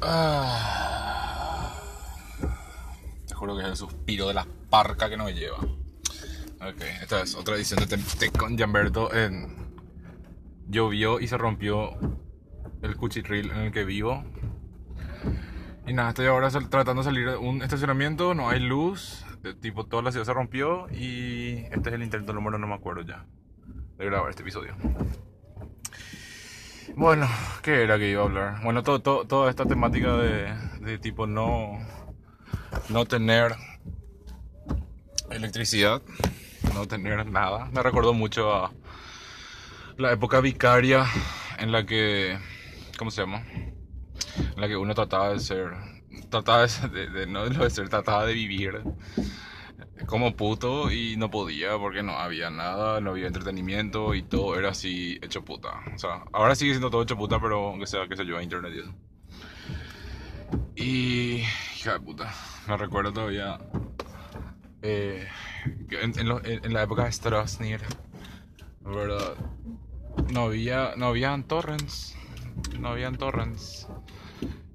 Ah. Te juro que es el suspiro de la parca que nos lleva. Ok, esta es otra edición de Tempe con Gianberto. En... Llovió y se rompió el cuchitril en el que vivo. Y nada, estoy ahora tratando de salir de un estacionamiento, no hay luz, tipo toda la ciudad se rompió y este es el intento número, no me acuerdo ya, de grabar este episodio. Bueno, ¿qué era que iba a hablar? Bueno, todo, todo- toda esta temática de, tipo no, no tener electricidad, no tener nada, me recordó mucho a la época vicaria en la que, ¿cómo se llama? En la que uno trataba de ser, trataba de, de- de- no de ser, trataba de vivir como puto y no podía porque no había nada, no había entretenimiento y todo era así hecho puta. O sea, ahora sigue siendo todo hecho puta, pero aunque sea, que se yo, a internet y eso. Hija de puta, me recuerdo todavía eh, en- en la época de Strasnir, ¿verdad? No había, no habían torrents, no habían torrents.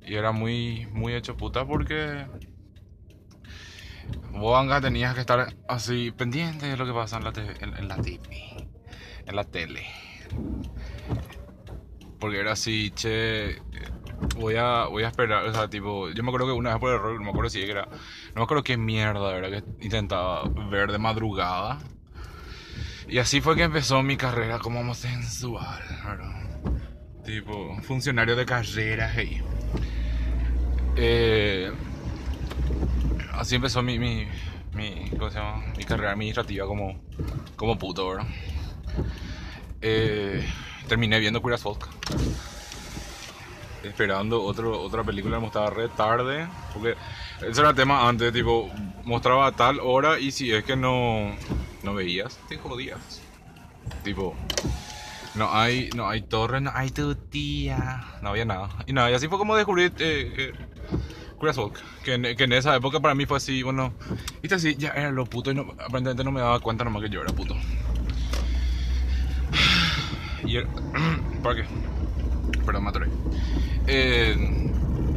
Y era muy, muy hecho puta porque vos, Anga, tenías que estar así pendiente de lo que pasa en la, TV en, en la TV, en la tele. Porque era así, che, voy a, voy a esperar, o sea, tipo, yo me acuerdo que una vez por error, no me acuerdo si era, no me acuerdo qué mierda era que intentaba ver de madrugada. Y así fue que empezó mi carrera como homosexual, ¿verdad? Tipo, funcionario de carrera, hey. Eh, así empezó mi, mi, mi, ¿cómo mi carrera administrativa como, como puto, ¿verdad? Eh, terminé viendo as Folk. Esperando otro, otra película, me mostraba re tarde. Porque ese era el tema antes, tipo, mostraba a tal hora y si es que no, no veías, te jodías. Tipo, no hay, no hay torre, no hay tu tía, no había nada. Y nada, y así fue como descubrí eh, eh, Folk, que, en- que en esa época para mí fue así, bueno, viste así, ya era lo puto y no, aparentemente no me daba cuenta nomás que yo era puto. Y era- ¿Para qué? Perdón, me. Eh,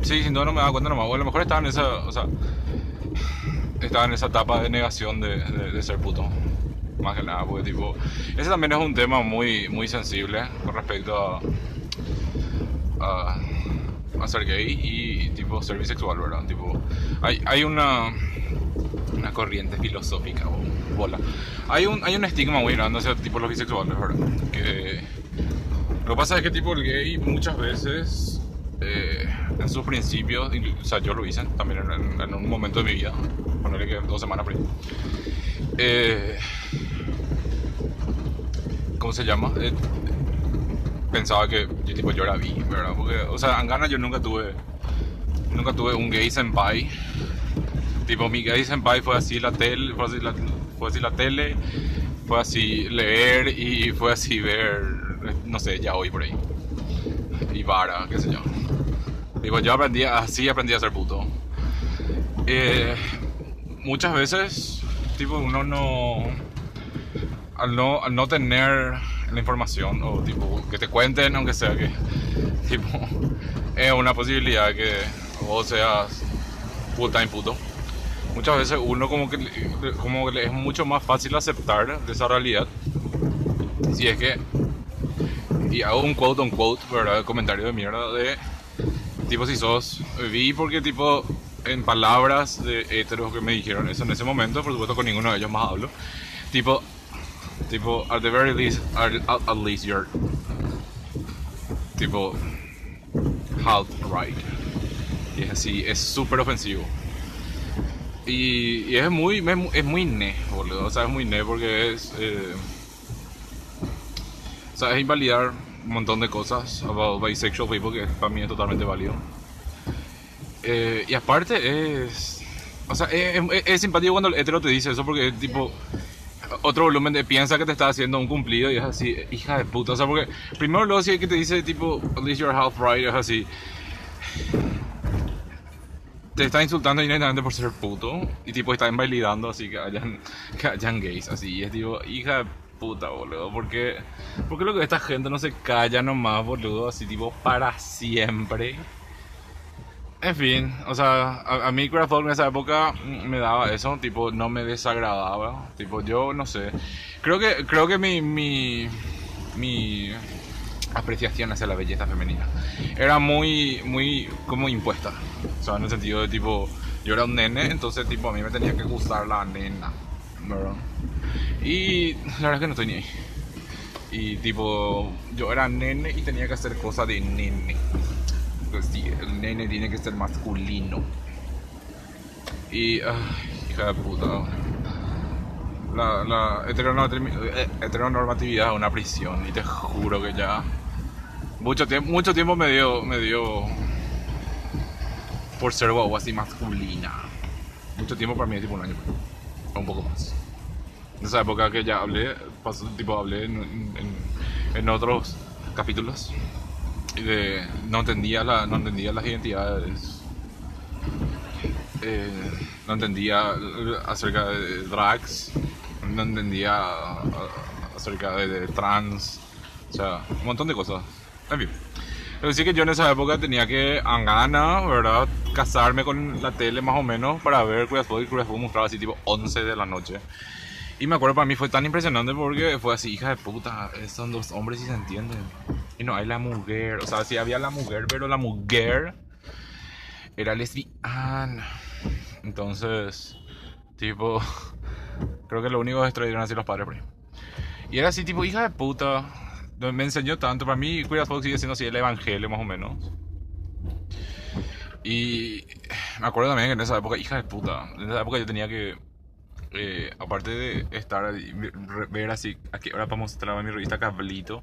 sí, sin duda no me daba cuenta nomás, o a lo mejor estaba en esa, o sea, estaba en esa etapa de negación de ser puto. Más que nada, porque tipo, ese también es un tema muy, muy sensible con respecto a, a, a ser gay y tipo ser bisexual, ¿verdad? Tipo, hay, hay una, una corriente filosófica, o bola. Hay un, hay un estigma muy grande hacia tipo los bisexuales, ¿verdad? Que lo que pasa es que tipo el gay muchas veces eh, en sus principios, o sea, yo lo hice también en, en- un momento de mi vida, ponerle que dos semanas ahí. Eh, ¿Cómo se llama? Eh, pensaba que yo, tipo, yo era bi, ¿verdad? Porque, o sea, en Ghana yo nunca tuve, nunca tuve un gay senpai. Tipo, mi gay senpai fue así la tele, fue así la, fue así la tele, fue así leer y fue así ver, no sé, ya hoy por ahí. Y vara, qué sé yo. Digo, yo aprendí, así aprendí a ser puto. Eh, muchas veces, tipo, uno no al no, al no tener la información o tipo que te cuenten aunque sea que tipo es una posibilidad que vos seas full time puto. Muchas veces uno como que como que es mucho más fácil aceptar de esa realidad si es que y hago un quote on quote verdad comentario de mierda de tipo si sos vi porque tipo en palabras de heteros que me dijeron eso en ese momento por supuesto con ninguno de ellos más hablo. Tipo Tipo, at the very least, at, at- least you're tipo half right. Y es así, es súper ofensivo. Y, y es muy, es muy- ne, boludo. O sea, es muy ne porque es. eh, o sea, es invalidar un montón de cosas about bisexual people que para mí es totalmente válido. Eh, y aparte es. O sea, es, es- es simpático cuando el hetero te dice eso porque tipo otro volumen de piensa que te está haciendo un cumplido y es así, hija de puta. O sea, porque primero luego sí que te dice tipo, at least you're half right, es así. Te está insultando directamente por ser puto y tipo está invalidando así que hayan, que hayan gays así. Y es tipo, hija de puta, boludo. Porque, porque lo que esta gente no se calla nomás, boludo, así tipo para siempre. En fin, o sea, a, a mí Craftwork en esa época me daba eso, tipo, no me desagradaba. Tipo, yo no sé. Creo que, creo que mi, mi, mi apreciación hacia la belleza femenina era muy, muy como impuesta. O sea, en el sentido de tipo, yo era un nene, entonces tipo a mí me tenía que gustar la nena, ¿verdad? Y la verdad es que no estoy ni ahí. Y tipo, yo era nene y tenía que hacer cosas de nene. Pues sí, el nene tiene que ser masculino. Y, ay, hija de puta. La, la eh, heteronormatividad es una prisión y te juro que ya mucho tiempo, mucho tiempo me dio, me dio por ser guau así masculina. Mucho tiempo para mí, tipo un año, un poco más. En esa época que ya hablé, pasó, tipo hablé en, en, en otros capítulos de no entendía la, no entendía las identidades, eh, no entendía acerca de drags, no entendía acerca de, trans, o sea, un montón de cosas. En fin. Pero sí que yo en esa época tenía que, a gana, ¿verdad? Casarme con la tele más o menos para ver Curious Boy Curious Boy mostraba así tipo 11 de la noche. Y me acuerdo para mí fue tan impresionante porque fue así, hija de puta, son dos hombres y se entienden. Y no hay la mujer, o sea, sí había la mujer, pero la mujer era lesbiana. Entonces, tipo, creo que lo único que destruyeron así los padres, Y era así, tipo, hija de puta, me enseñó tanto. Para mí, Cuidas Fox sigue siendo así el evangelio, más o menos. Y me acuerdo también que en esa época, hija de puta, en esa época yo tenía que, eh, aparte de estar, ver así, aquí ahora para mostrar mi revista Cablito,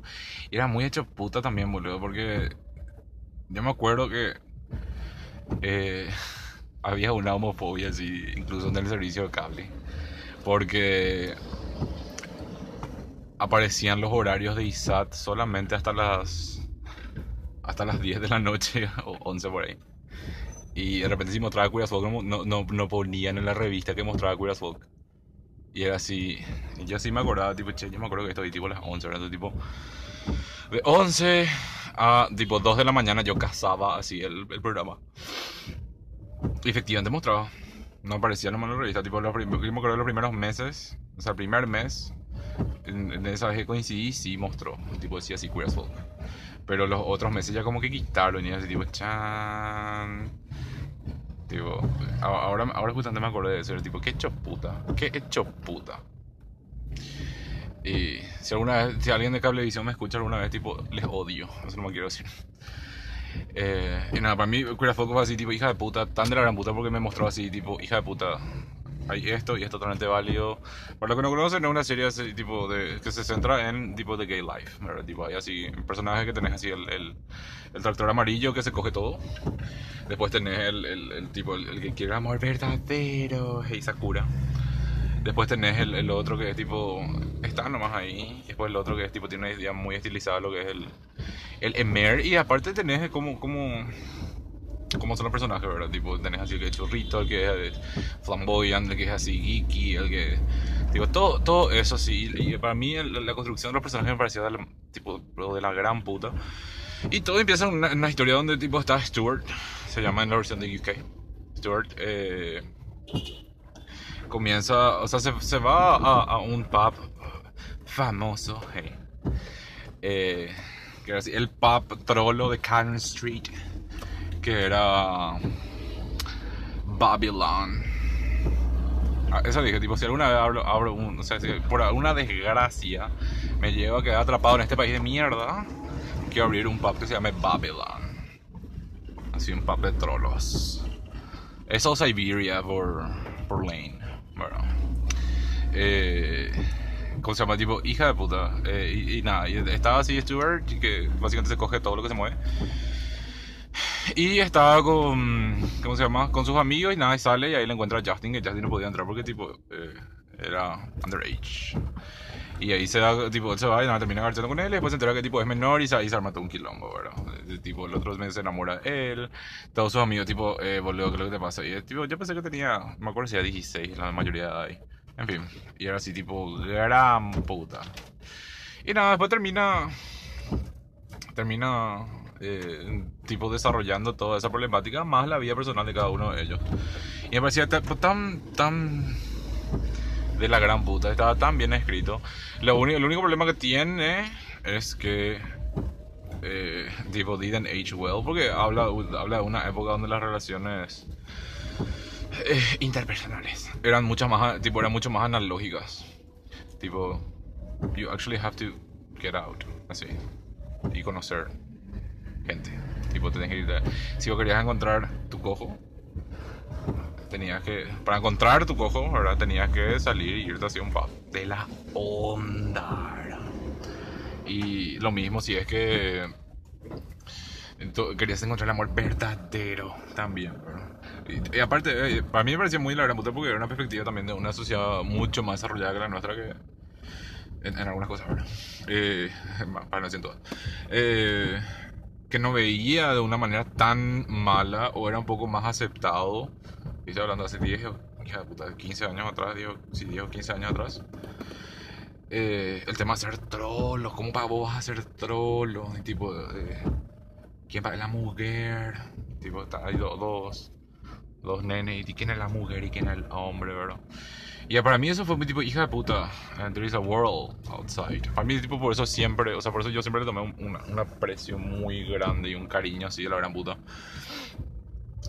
era muy hecho puta también, boludo, porque yo me acuerdo que eh, había una homofobia así, incluso en el servicio de cable, porque aparecían los horarios de ISAT solamente hasta las hasta las 10 de la noche o 11 por ahí. Y de repente si mostraba Folk no, no, no ponían en la revista que mostraba Folk. Y era así, yo sí me acordaba, tipo, che, yo me acuerdo que esto tipo las 11, ¿verdad? Tipo, de 11 a tipo 2 de la mañana yo cazaba así el, el programa. Y efectivamente mostraba. No aparecía nomás en la revista, tipo, los, yo me acuerdo los primeros meses, o sea, el primer mes, en, esa vez que coincidí, sí mostró. Tipo decía así, Queer. Pero los otros meses ya como que quitaron y así, tipo, chan. Ahora, ahora justamente me acordé de eso. Tipo, qué hecho puta. Qué hecho puta. Y si alguna vez, si alguien de Cablevisión me escucha alguna vez, tipo, les odio. Eso no me quiero decir. Eh, y nada, para mí Folk fue así, tipo, hija de puta, tan de la gran puta porque me mostró así, tipo, hija de puta hay esto y es totalmente válido. Para los que no conocen, es una serie tipo de, que se centra en tipo de gay life. Tipo, hay así personajes que tenés así el, el, el, tractor amarillo que se coge todo. Después tenés el, el tipo, el, que quiere amor verdadero, Hey Sakura. Después tenés el, otro que es tipo, está nomás ahí. Después el otro que es tipo, tiene una idea muy estilizada, lo que es el, el Emer. Y aparte tenés como, como cómo son los personajes, ¿verdad? Tipo, tenés así el que es churrito, el que es flamboyant, el que es así geeky, el que... Digo, todo, todo eso sí. Y para mí la construcción de los personajes me parecía de la, tipo, de la gran puta. Y todo empieza en una, historia donde tipo está Stuart, se llama en la versión de UK. Stuart eh, comienza, o sea, se, se va a, a, un pub famoso, hey, eh, el pub trolo de Cannon Street que era Babylon. Ah, eso dije, tipo, si alguna vez abro, un, o sea, si por alguna desgracia me llevo a quedar atrapado en este país de mierda, quiero abrir un pub que se llame Babylon. Así un pub de trolos. Eso Siberia por, por Lane. Bueno. Eh, ¿Cómo se llama? Tipo, hija de puta. Eh, y, nada, estaba así Stuart, que básicamente se coge todo lo que se mueve. Y estaba con, ¿cómo se llama? Con sus amigos y nada, y sale y ahí le encuentra a Justin, que Justin no podía entrar porque tipo eh, era underage. Y ahí se da, tipo, se va y nada, termina garchando con él y después se entera que tipo es menor y, ahí se arma todo un quilombo, ¿verdad? tipo, el otro mes se enamora de él, todos sus amigos tipo, eh, boludo, ¿qué es lo que te pasa? Y tipo, yo pensé que tenía, me acuerdo si era 16, la mayoría de ahí. En fin, y era así tipo, gran puta. Y nada, después termina, termina eh, tipo desarrollando toda esa problemática, más la vida personal de cada uno de ellos. Y me parecía tan, tan de la gran puta, estaba tan bien escrito. Lo único, el único problema que tiene es que eh, tipo didn't age well, porque habla, habla de una época donde las relaciones eh, interpersonales eran muchas más, tipo, eran mucho más analógicas. Tipo, you actually have to get out, así, y conocer gente. Tipo, tenés que ir si vos querías encontrar tu cojo, tenías que, para encontrar tu cojo, ¿verdad? Tenías que salir y irte hacia un pub de la onda. Y lo mismo si es que querías encontrar el amor verdadero también, Y, aparte, eh, para mí me parecía muy la gran puta porque era una perspectiva también de una sociedad mucho más desarrollada que la nuestra que en, algunas cosas, ¿verdad? Eh, para no decir todo. Eh, que no veía de una manera tan mala o era un poco más aceptado. Estoy hablando hace 10, puta, 15 años atrás, digo, sí, 10 o 15 años atrás. Eh, el tema de ser trollos, ¿cómo para vos vas a ser trolo? Y tipo, eh, ¿quién va? La mujer. Tipo, hay dos, dos nenes, y quién es la mujer y quién es el hombre, ¿verdad? Y para mí eso fue muy tipo, hija de puta, there is a world outside. Para mí, tipo, por eso siempre, o sea, por eso yo siempre le tomé un, un aprecio muy grande y un cariño así de la gran puta.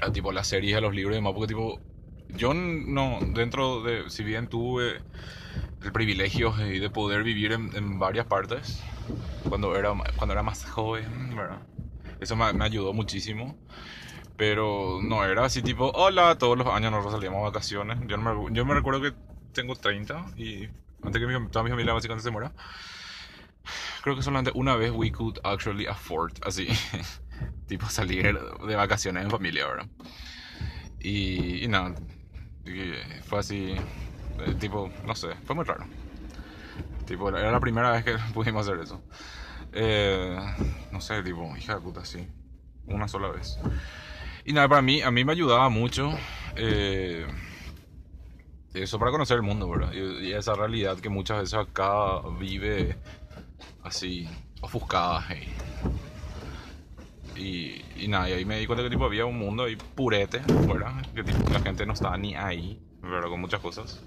A, tipo, las series, a los libros y demás, porque tipo, yo no, dentro de, si bien tuve el privilegio de poder vivir en, varias partes, cuando era, cuando era más joven, ¿verdad? Eso me, me ayudó muchísimo. Pero no era así tipo, hola, todos los años nos salíamos a vacaciones. Yo, me, yo me recuerdo que tengo 30 y antes que mi, toda mi familia básicamente se muera, creo que solamente una vez we could actually afford, así, tipo salir de vacaciones en familia, ¿verdad? Y, y nada, fue así, eh, tipo, no sé, fue muy raro. Tipo, era la primera vez que pudimos hacer eso. Eh, no sé, tipo, hija de puta, sí. Una sola vez. Y nada, para mí, a mí me ayudaba mucho eh, eso para conocer el mundo, ¿verdad? Y, esa realidad que muchas veces acá vive así, ofuscada. Y, y, nada, y ahí me di cuenta que tipo había un mundo ahí purete, ¿verdad? Que la gente no estaba ni ahí, ¿verdad? Con muchas cosas.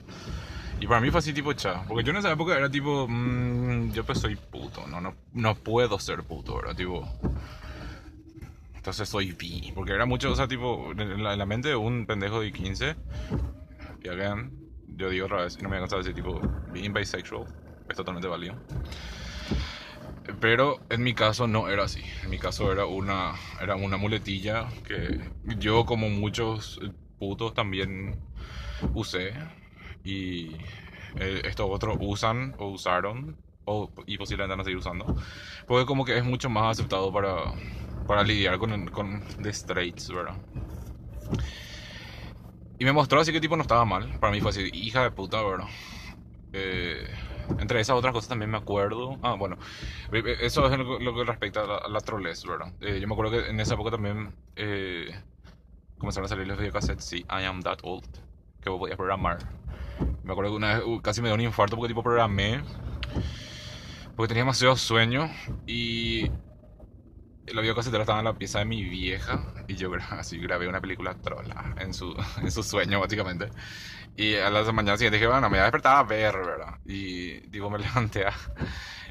Y para mí fue así tipo cha, porque yo en esa época era tipo, mmm, yo pues soy puto, no, no, no puedo ser puto, ¿verdad? Tipo, entonces soy bi. Porque era mucho, o sea, tipo, en la, mente de un pendejo de 15. Y again, yo digo otra vez, y no me voy a cansar de decir, tipo, being bisexual es totalmente válido. Pero en mi caso no era así. En mi caso era una, era una muletilla que yo, como muchos putos, también usé. Y eh, estos otros usan o usaron. O, y posiblemente van a seguir usando. Porque como que es mucho más aceptado para para lidiar con, con The Straits, ¿verdad? Y me mostró así que tipo no estaba mal. Para mí fue así, hija de puta, ¿verdad? Eh, entre esas otras cosas también me acuerdo. Ah, bueno, eh, eh, eso es lo, que respecta a la, troles, ¿verdad? yo me acuerdo que en esa época también comenzaron a salir los videocassettes, sí, I am that old, que vos podías programar. Me acuerdo que una vez uh, casi me dio un infarto porque tipo programé, porque tenía demasiado sueño y la videocasetera estaba en la pieza de mi vieja y yo así grabé una película trola en su, en su sueño básicamente. Y a la mañana siguiente dije, bueno, me voy a despertar a ver, ¿verdad? Y tipo me levanté a...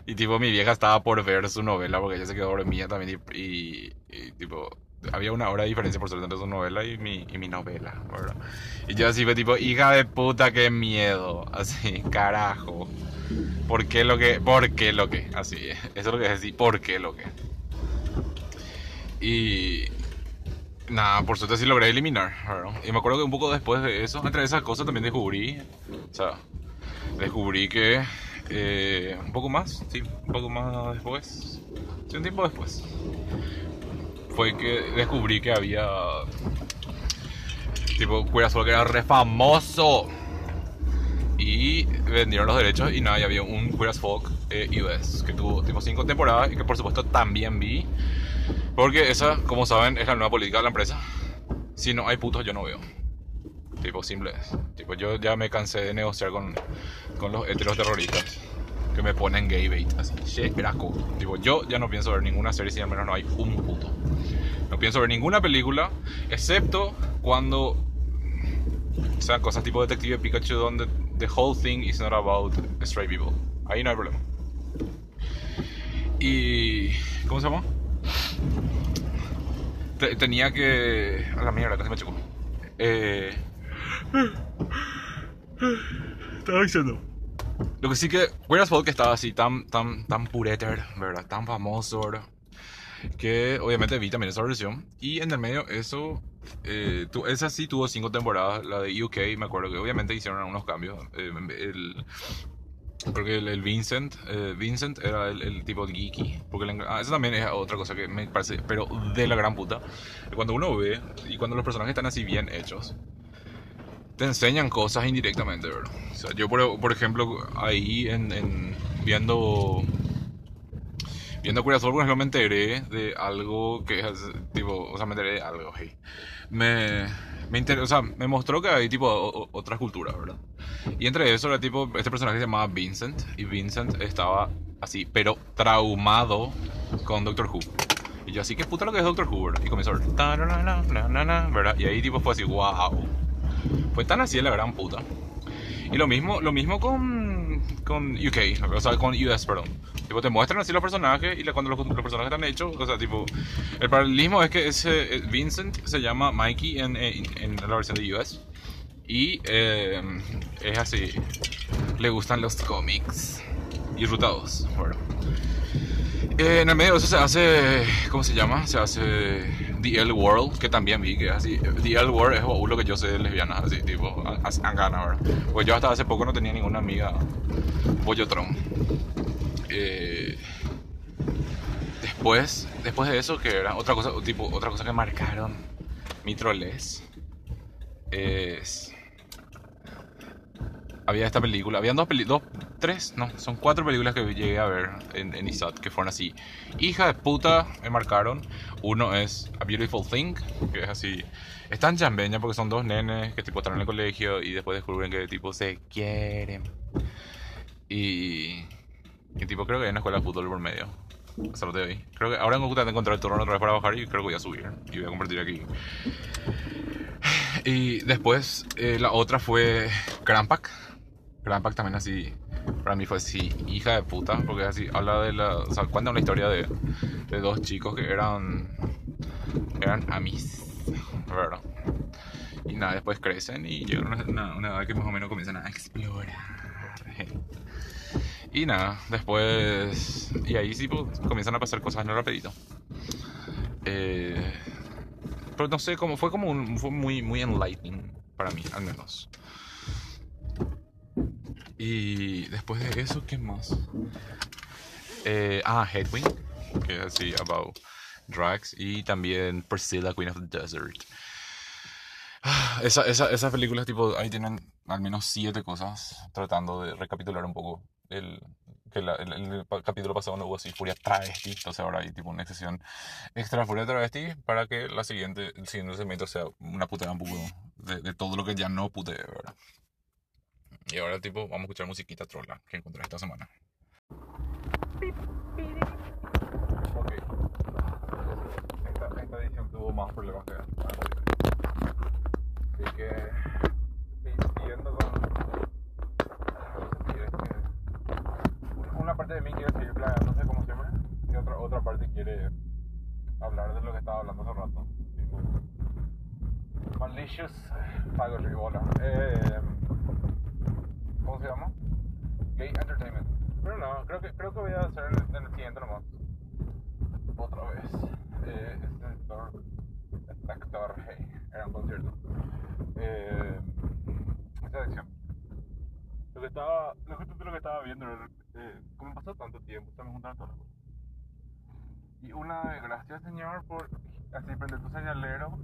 Y tipo mi vieja estaba por ver su novela porque ella se quedó dormida también y, y, tipo había una hora de diferencia por suerte entre su novela y mi, y mi novela, ¿verdad? Y yo así fue tipo, hija de puta, qué miedo, así, carajo. ¿Por qué lo que? ¿Por qué lo que? Así, eso es lo que es ¿por qué lo que? Y nada, por suerte sí logré eliminar. Y me acuerdo que un poco después de eso, entre esas cosas también descubrí, o sea, descubrí que eh, un poco más, sí, un poco más después, sí, un tiempo después, fue que descubrí que había tipo Queer que era re famoso y vendieron los derechos y nada, y había un Queer Folk eh, US que tuvo tipo 5 temporadas y que por supuesto también vi porque esa, como saben, es la nueva política de la empresa. Si no hay putos, yo no veo. Tipo, simple. Tipo, yo ya me cansé de negociar con, con los heteros terroristas. que me ponen gay bait, así, che, braco. Digo, yo ya no pienso ver ninguna serie si al menos no hay un puto. No pienso ver ninguna película, excepto cuando sean cosas tipo Detective Pikachu donde the whole thing is not about stray people. Ahí no hay problema. Y... ¿Cómo se llama? Te- tenía que... A la mierda, casi me chocó. Eh... Estaba diciendo. Lo que sí que... Whereas Folk estaba así tan, tan, tan pureter, ¿verdad? Tan famoso, ¿verdad? Que obviamente vi también esa versión. Y en el medio eso... Eh, tu- esa sí tuvo cinco temporadas. La de UK, me acuerdo que obviamente hicieron algunos cambios. Eh, el, porque el, Vincent, eh, Vincent era el, tipo geeky. Porque el, ah, eso también es otra cosa que me parece, pero de la gran puta. Cuando uno ve y cuando los personajes están así bien hechos, te enseñan cosas indirectamente, ¿verdad? O sea, yo, por, ejemplo, ahí en viendo. Viendo Curious World, por ejemplo, me enteré de algo que es tipo. O sea, me enteré de algo, hey. Me. Me, inter- o sea, me mostró que hay tipo o- otras culturas, ¿verdad? Y entre eso era tipo, este personaje se llamaba Vincent y Vincent estaba así, pero traumado con Doctor Who. Y yo así, ¿qué puta lo que es Doctor Who? ¿verdad? Y comenzó ¿verdad? Y ahí tipo fue así, wow. Fue tan así de la gran puta. Y lo mismo, lo mismo con, con UK, o sea, con US, perdón. Tipo, te muestran así los personajes y la- cuando los, los personajes están hechos, o sea, tipo, el paralelismo es que ese eh, Vincent se llama Mikey en, en, en la versión de US. Y eh, es así, le gustan los cómics. Y Ruta 2, bueno. Eh, en el medio de eso se hace, ¿cómo se llama? Se hace The L World, que también vi que es así. The L World es lo que yo sé de lesbianas, así, tipo, angana, ¿verdad? Pues yo hasta hace poco no tenía ninguna amiga bollotron. Eh, después, después de eso, que era otra cosa, tipo, otra cosa que marcaron mi troles es había esta película, habían dos películas, tres, no, son cuatro películas que llegué a ver en, ISAT que fueron así. Hija de puta, me marcaron. Uno es A Beautiful Thing, que es así. Es tan chambeña porque son dos nenes que tipo están en el colegio y después descubren que tipo se quieren. Y. Y tipo creo que hay una escuela de fútbol por medio. Eso lo te doy. Creo que ahora Goku te encontrar el turno otra vez para bajar y creo que voy a subir. Y voy a compartir aquí. Y después eh, la otra fue Crampack. Crampack también así, para mí fue así, hija de puta, porque así habla de la, o sea, cuenta una historia de, de dos chicos que eran, eran amis, ¿verdad? Y nada, después crecen y llegan a una, una, edad que más o menos comienzan a explorar. Y nada, después, y ahí sí pues, comienzan a pasar cosas el rapidito. Eh, pero no sé, como fue como un, fue muy, muy enlightening para mí, al menos. Y después de eso, ¿qué más? Eh, ah, Headwing, que es así, about drugs. Y también Priscilla, Queen of the Desert. Ah, Esa, esa, esas películas, tipo, ahí tienen al menos siete cosas, tratando de recapitular un poco el, que la- el, el capítulo pasado no hubo así furia travesti, entonces ahora hay tipo una sección extra furia travesti para que la siguiente, el siguiente segmento sea una puteada un poco de, de todo lo que ya no puteé, ¿verdad? Y ahora tipo vamos a escuchar musiquita trolla que encontré esta semana. Ok. Esta, esta edición tuvo más problemas que anterior. Así que siguiendo con... Una parte de mí quiere seguir planeándose como siempre y otra, otra parte quiere hablar de lo que estaba hablando hace rato. Malicious Fagory, hola. Eh, ¿Cómo se llama? Gay Entertainment. Pero no, creo que, creo que voy a hacer en el, en el siguiente nomás. Otra vez. Eh, este actor, este actor, hey, era un concierto. Eh, esta sección. Lo que estaba, lo, justo lo que estaba viendo eh, como pasó tanto tiempo, me juntaron todas las cosas. Y una de gracias señor por así prender tu señalero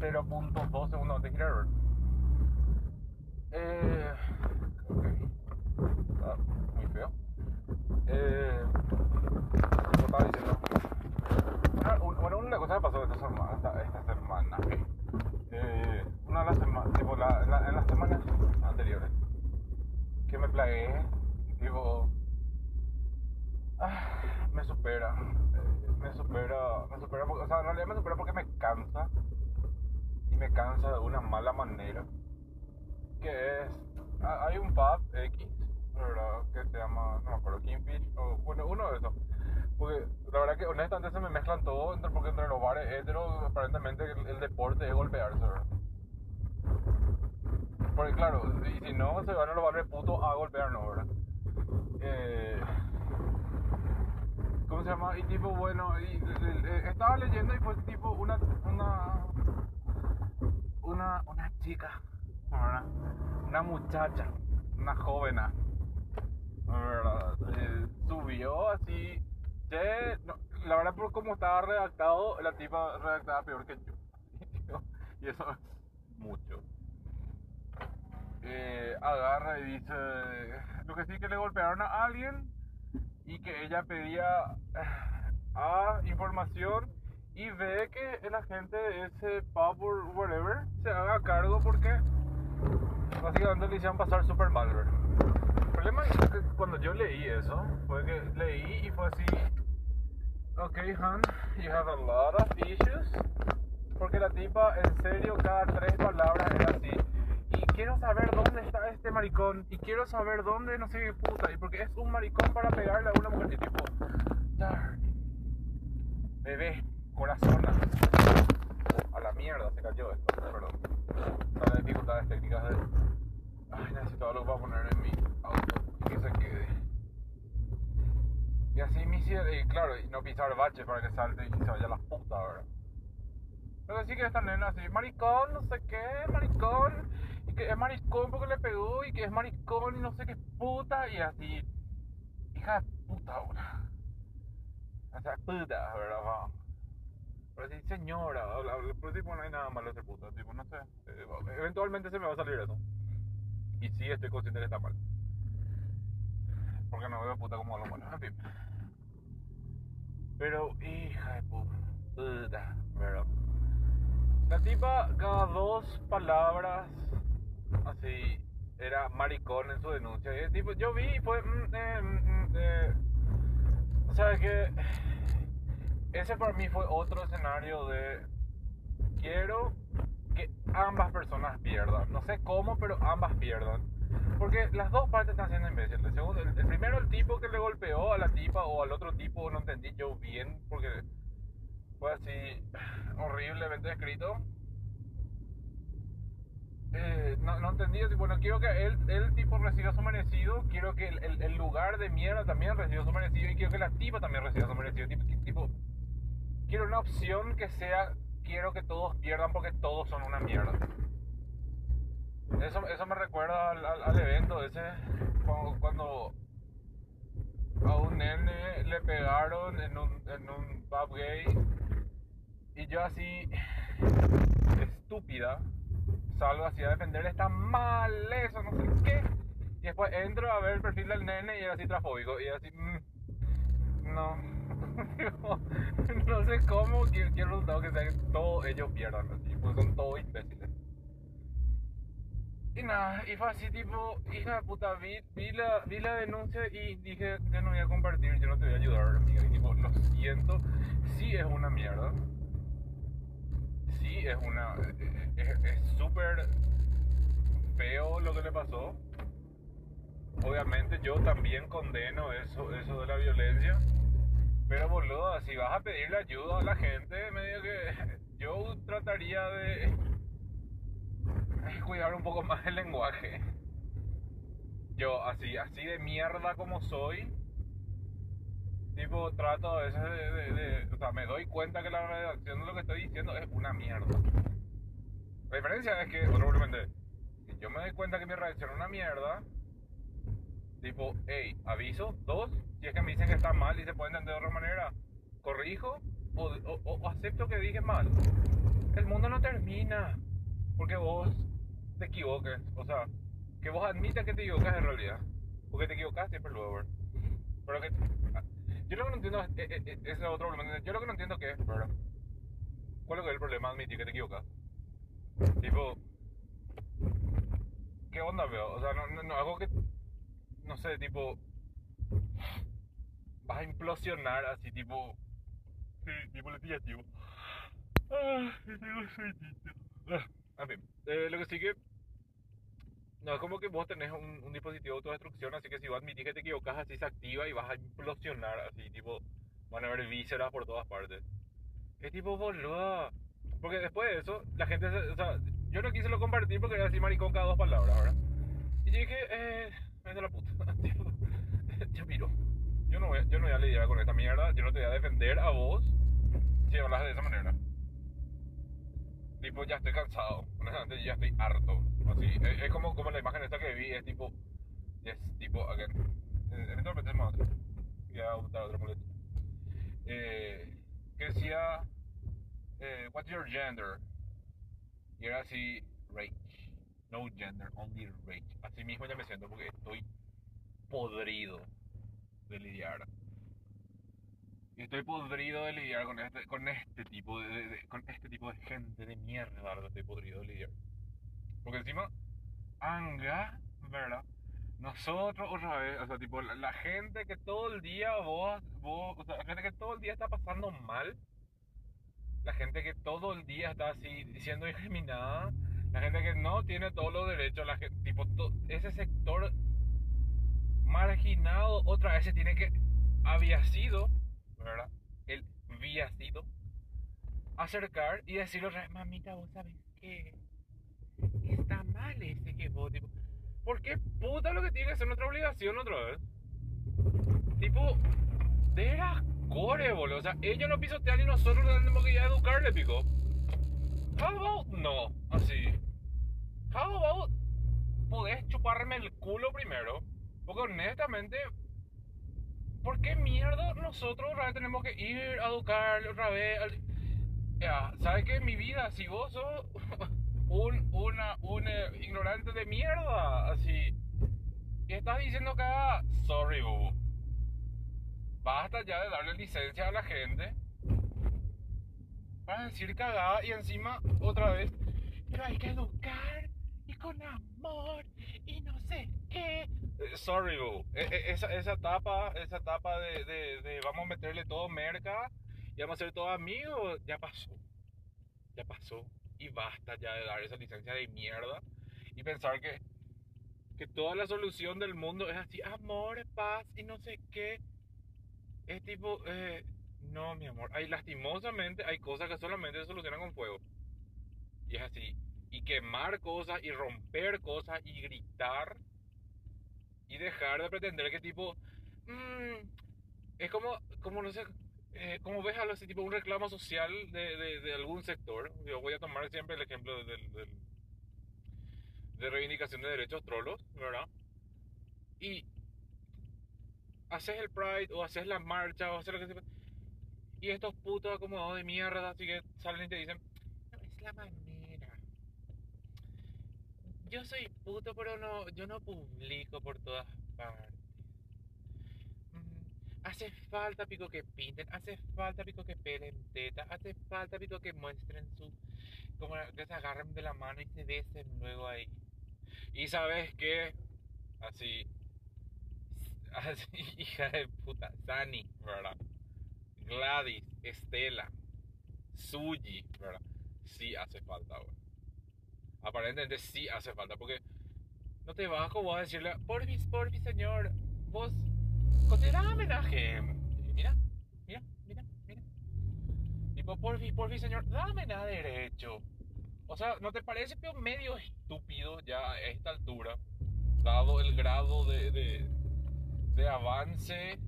0.2 segundos antes de girar. Eh, porque está ah, muy feo. Eh, estaba diciendo, ah, bueno, una cosa que pasó esta semana, eh, una de las semanas, tipo, la, en las semanas anteriores, que me plagué, digo, ah, me supera, me supera, me supera, porque, o sea, en realidad me supera porque me cansa, y me cansa de una mala manera, que es hay un pub X, ¿verdad? Que se llama, no me acuerdo, Kingfish, o bueno, uno de esos. Porque la verdad que honestamente se me mezclan todo, entre, porque entre los bares heteros, aparentemente el, el deporte es golpearse, ¿verdad? Porque claro, y si no, se van a los bares putos a golpearnos, ¿verdad? Eh, ¿Cómo se llama? Y tipo, bueno, y, eh, eh, estaba leyendo y fue tipo una, una, una, una chica, Una muchacha, una ¿verdad? Eh, subió así, la verdad por cómo estaba redactado, la tipa redactaba peor que yo. Y eso es mucho. Eh, agarra y dice, lo que sí que le golpearon a alguien y que ella pedía eh, a información y ve que el agente de ese o whatever se haga cargo porque básicamente le hicieron pasar super mal, ¿verdad? El problema es que cuando yo leí eso, fue que leí y fue así, ok, hon, you have a lot of issues, porque la tipa en serio cada tres palabras era así. Y quiero saber dónde está este maricón. Y quiero saber dónde no sé qué puta. Y porque es un maricón para pegarle a una mujer. Y tipo. Bebé, corazona. Oh, a la mierda se cayó esto. Perdón. Las dificultades técnicas de. Ay, necesito algo para poner en mi auto. Y que se quede. Y así me hicieron. Claro, y no pisar baches para que salte y se vaya a la puta, ¿verdad? Pero sí que esta nena así, maricón, no sé qué, maricón, y que es maricón porque le pegó, y que es maricón y no sé qué puta, y así, hija de puta, una. O sea, puta, ¿verdad? Pero sí, señora, habla- habla- pero tipo no hay nada malo de puta, tipo, no sé, eh, eventualmente se me va a salir eso. Y sí estoy consciente que está mal. Porque no veo puta como lo malo, en fin. Pero, hija de puta, ¿verdad? La tipa, cada dos palabras, así, era maricón en su denuncia. Y tipo, yo vi y fue, mm, eh. o sea, que ese para mí fue otro escenario de quiero que ambas personas pierdan. No sé cómo, pero ambas pierdan. Porque las dos partes están siendo imbéciles. El, el, primero, el tipo que le golpeó a la tipa o al otro tipo, no entendí yo bien, porque fue así horriblemente escrito. Eh, no, no entendí, bueno, quiero que él, el tipo reciba su merecido, quiero que el, el- el lugar de mierda también reciba su merecido y quiero que la tipa también reciba su merecido. Tipo, tipo, quiero una opción que sea, quiero que todos pierdan porque todos son una mierda. Eso, eso me recuerda al, al- al evento ese, cuando, cuando a un nene le pegaron en un, en un pub gay y yo así, estúpida, salgo así a defender, está mal eso, no sé qué. Y después entro a ver el perfil del nene y era así transfóbico. Y así, mm, no. no sé cómo quiero, resultado que sea que todos ellos pierdan, así, porque son todos imbéciles. Y nada, y fue así tipo, hija de puta, vi, vi, la, vi la denuncia y dije, yo no voy a compartir, yo no te voy a ayudar, amiga. Y tipo, lo siento, sí es una mierda. Sí es una, es súper feo lo que le pasó. Obviamente yo también condeno eso, eso de la violencia. Pero boludo, si vas a pedirle ayuda a la gente, medio que yo trataría de cuidar un poco más el lenguaje. Yo, así, así de mierda como soy, tipo, trato a veces de, de- de- O sea, me doy cuenta que la redacción de lo que estoy diciendo es una mierda. La diferencia es que, probablemente, si yo me doy cuenta que mi redacción es una mierda, tipo, hey, aviso, dos, si es que me dicen que está mal y se puede entender de otra manera, corrijo o, o- acepto que dije mal. El mundo no termina porque vos te equivoques, o sea, que vos admitas que te equivocas en realidad, porque te equivocas siempre luego. Pero que yo lo que no entiendo es, eh, eh, eh, ese es otro problema. Yo lo que no entiendo que es, ¿verdad? ¿Cuál es el problema admitir que te equivocas? Tipo, ¿qué onda veo? O sea, no, no, no, algo que, no sé, tipo, vas a implosionar así, tipo, sí, tipo le tipo. Ah, tengo sueñito. En fin, eh, lo que sí que. No, es como que vos tenés un, un dispositivo de autodestrucción, así que si vos admitís que te equivocas, así se activa y vas a implosionar, así, tipo, van a haber vísceras por todas partes. Es tipo, boludo. Porque después de eso, la gente, o sea, yo no quise lo compartir porque era así maricón cada dos palabras, ¿verdad? Y dije, eh, es de la puta, miro. Yo no, voy, a- yo no voy a lidiar con esta mierda, yo no te voy a defender a vos si hablas de esa manera. Tipo, ya estoy cansado, honestamente ya estoy harto. Así, es, es como, como la imagen esta que vi, es tipo, es tipo, eh, más. Voy a buscar otra muletilla. Eh, que decía, eh, what's your gender? Y era así, rage. No gender, only rage. Así mismo ya me siento porque estoy podrido de lidiar. Estoy podrido de lidiar con este, con este tipo de, de- de- con este tipo de gente de mierda. Estoy podrido de lidiar. Porque encima, anga, ¿verdad? Nosotros otra vez, o sea, tipo, la, la gente que todo el día vos, vos, o sea, la gente que todo el día está pasando mal, la gente que todo el día está así siendo discriminada, la gente que no tiene todos los derechos, la gente, tipo, ese sector marginado otra vez se tiene que, había sido, ¿verdad? Él había sido, acercar y decirle otra vez, mamita, vos sabés que está mal ese que vos, tipo, ¿por qué puta lo que tiene que ser nuestra obligación otra vez? Tipo, de veras core, boludo. O sea, ellos no pisotean y nosotros tenemos que ir a educarle, pico. How about no? Así. How about podés chuparme el culo primero? Porque honestamente, ¿por qué mierda nosotros otra vez tenemos que ir a educarle otra vez? al- ¿sabes qué? Mi vida, si vos sos un, una, un eh, ignorante de mierda, así, y estás diciendo ah, sorry, bobo. Basta ya de darle licencia a la gente para decir cagada y encima otra vez, pero hay que educar y con amor y no sé qué. Eh, Sorry, boo. Eh, eh, esa, esa etapa, esa etapa de, de, de vamos a meterle todo merca y vamos a ser todos amigos, ya pasó. Ya pasó. Y basta ya de dar esa licencia de mierda y pensar que, que toda la solución del mundo es así, amor, paz y no sé qué. Es tipo, eh, no, mi amor. Hay lastimosamente, hay cosas que solamente se solucionan con fuego. Y es así. Y quemar cosas y romper cosas y gritar y dejar de pretender que tipo, mm, es como, como no sé, eh, como ves algo así, tipo un reclamo social de, de, de algún sector. Yo voy a tomar siempre el ejemplo del- de reivindicación de derechos trolos, ¿verdad? Y haces el Pride o haces la marcha o haces lo que. Y estos putos acomodados de mierda, así que salen y te dicen, no es la manera. Yo soy puto, pero no, yo no publico por todas partes. Mm, Hace falta pico que pinten, hace falta pico que pelen teta, hace falta pico que muestren su, como que se agarren de la mano y se besen luego ahí. Y sabes qué, así, así, hija de puta, Sani, ¿verdad? Gladys, Estela, Suji, ¿verdad? Sí hace falta, güey. Aparentemente sí hace falta, porque no te vas como a decirle, porfis, porfis, señor, vos considerá homenaje. Mira, mira, mira, mira. Tipo, porfis, porfis, señor, dame nada derecho. O sea, ¿no te parece medio estúpido ya a esta altura, dado el grado de, de avance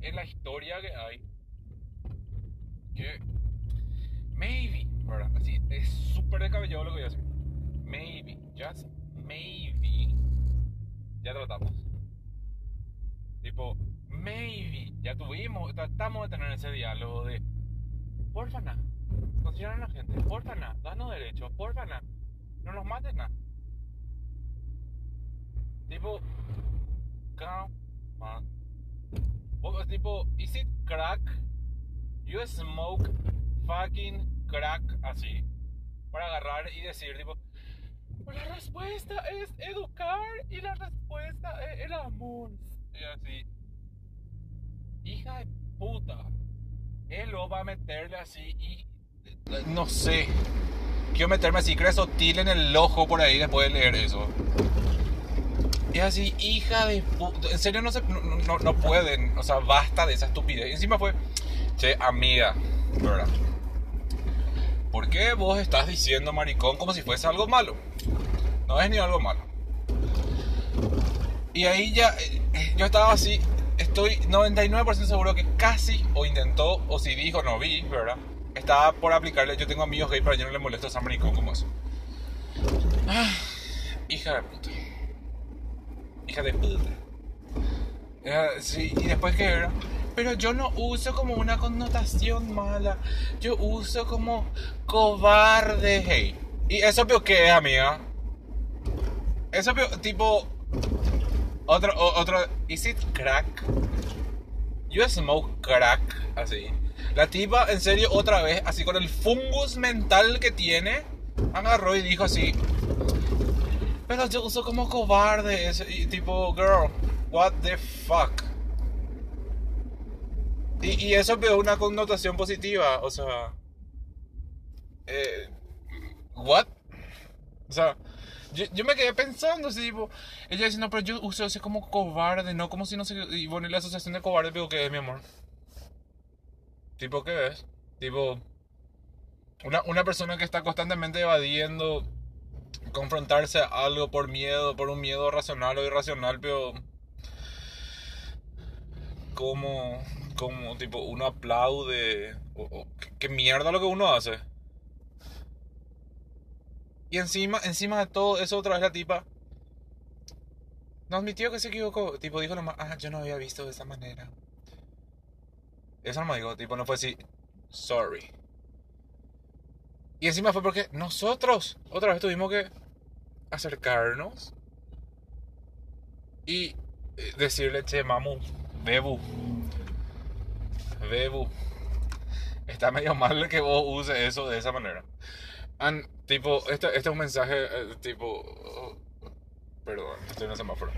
en la historia que hay? Que maybe, ¿verdad? Así, es súper descabellado lo que voy a hacer. Maybe, just maybe, ya tratamos. Tipo, maybe, ya tuvimos, tratamos de tener ese diálogo de, porfa, na, consideran a la gente, porfa, na, danos derechos, porfa, na, no nos mates, na. Tipo, come. Tipo, is it crack? You smoke fucking crack así. Para agarrar y decir, tipo, "Pues la respuesta es educar y la respuesta es el amor. Y así, hija de puta. Él lo va a meterle así y no sé. quiero meterme así cresotil en el ojo por ahí después de leer eso. Y así, hija de puta. En serio no, se, no, no, pueden. O sea, basta de esa estupidez. Y encima fue, che, amiga, ¿verdad? ¿Por qué vos estás diciendo maricón como si fuese algo malo? No es ni algo malo. Y ahí ya, eh, yo estaba así, estoy 99% seguro que casi o intentó, o si dijo, no vi, ¿verdad? Estaba por aplicarle, yo tengo amigos gay, pero yo no le molesto a ese maricón como eso. Ah, hija de puta. Hija de puta. Ah, sí, y después que era. Pero yo no uso como una connotación mala. Yo uso como cobarde, hey. ¿Y eso peor qué amiga? Eso tipo. Otro, otro. ¿Is it crack? You smoke crack, así. La tipa, en serio, otra vez, así con el fungus mental que tiene, agarró y dijo así. Pero yo uso como cobarde, ese", tipo, girl, what the fuck. Y, y eso peor una connotación positiva, o sea. Eh, what? O sea, yo, yo me quedé pensando, así, tipo, ella dice, no, pero yo uso ese como cobarde, no como si no sé, y poner la asociación de cobarde, pero ¿qué es, mi amor? Tipo, ¿qué es? Tipo, una, una persona que está constantemente evadiendo confrontarse a algo por miedo, por un miedo racional o irracional, pero como, como, tipo, uno aplaude, o, ¿qué- ¿qué mierda lo que uno hace? Y encima, encima de todo eso, otra vez la tipa nos admitió que se equivocó. Tipo, dijo nomás, ah, yo no había visto de esa manera. Eso no me dijo, tipo, no fue así, sorry. Y encima fue porque nosotros otra vez tuvimos que acercarnos y eh, decirle, che, mamu, bebu, bebu, está medio mal que vos uses eso de esa manera. And, tipo, este, este es un mensaje, eh, tipo, oh, perdón, estoy en el semáforo.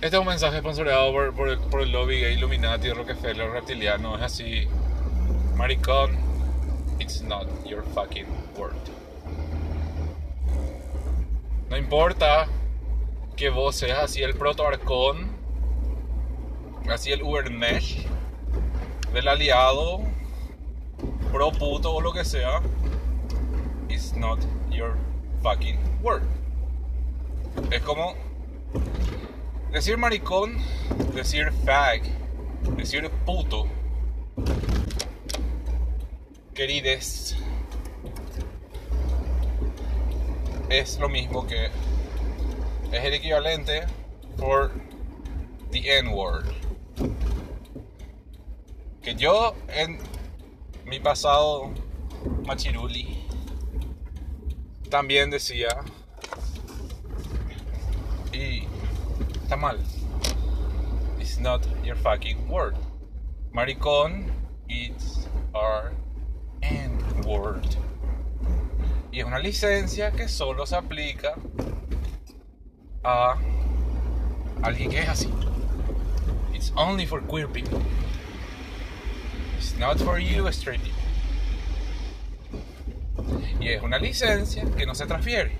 Este es un mensaje sponsoreado por, por, por el lobby gay Illuminati, Rockefeller, reptiliano, es así, maricón, it's not your fucking word. No importa que vos seas así el protoarcón, así el Ubermesh del aliado, pro puto o lo que sea, it's not your fucking word. Es como decir maricón, decir fag, decir puto, querides, es lo mismo que es el equivalente por the N-word. Que yo en mi pasado machiruli también decía y está mal. It's not your fucking word. Maricón, it's our N-word. Y es una licencia que solo se aplica a alguien que es así. It's only for queer people. It's not for you, straight people. Y es una licencia que no se transfiere.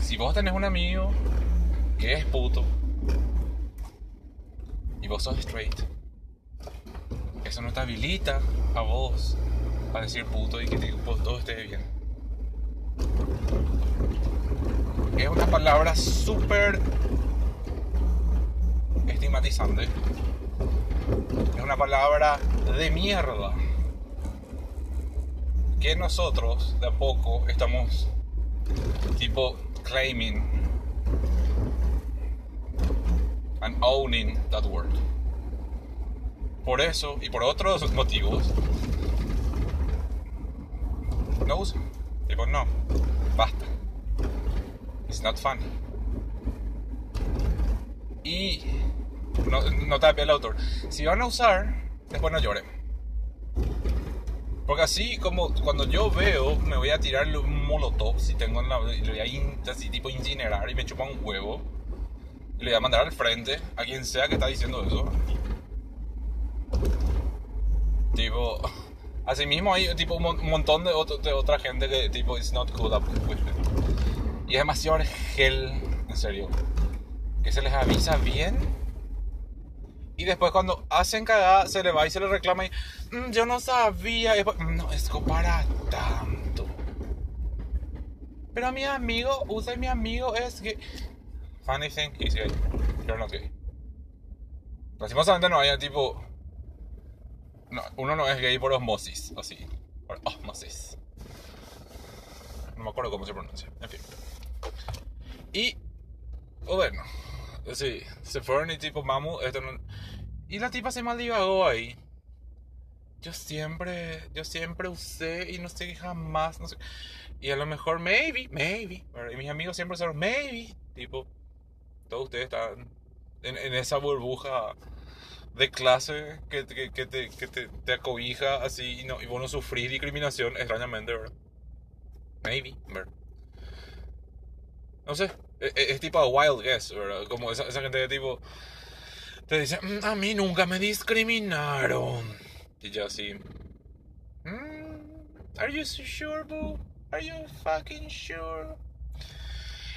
Si vos tenés un amigo que es puto y vos sos straight, eso no te habilita a vos a decir puto y que vos todo esté bien. Es una palabra súper estigmatizante. Es una palabra de mierda. Que nosotros de a poco estamos tipo claiming and owning that word. Por eso y por otros motivos no uso. Tipo, no, basta. It's not fun. Y no, no te el autor. Si van a usar, después no lloren. Porque así como cuando yo veo, me voy a tirar un molotov si tengo en la. y Le voy a in- así tipo incinerar y me chupa un huevo. Y le voy a mandar al frente a quien sea que está diciendo eso. Tipo, Asimismo hay tipo un, mon- un montón de, otra gente que tipo it's not cool up with it. Y es demasiado gel, en serio. Que se les avisa bien. Y después cuando hacen cagada se le va y se le reclama y "Mm, yo no sabía. Y después, "Mm, no, es para tanto. Pero mi amigo usa y mi amigo es gay. Funny thing, he's gay. You're not gay. Lastimosamente no hay tipo. No, uno no es gay por osmosis, así. Por osmosis. No me acuerdo cómo se pronuncia. En fin. Y. Bueno. Sí. Se fueron y tipo, mamu, esto no. Y la tipa se maldivagó ahí. Yo siempre. Yo siempre usé y no sé jamás. No sé. Y a lo mejor, maybe, maybe. Y mis amigos siempre son, maybe. Tipo, todos ustedes están en, en esa burbuja de clase que, que, que te, que te, te acobija así y, no, y vos no sufrís discriminación extrañamente, ¿verdad? Maybe, ¿verdad? No sé, es, es tipo a wild guess, ¿verdad? Como esa, esa gente de tipo te dice, "Mm, a mí nunca me discriminaron. Y yo así, "Mm, are you so sure, boo? Are you fucking sure?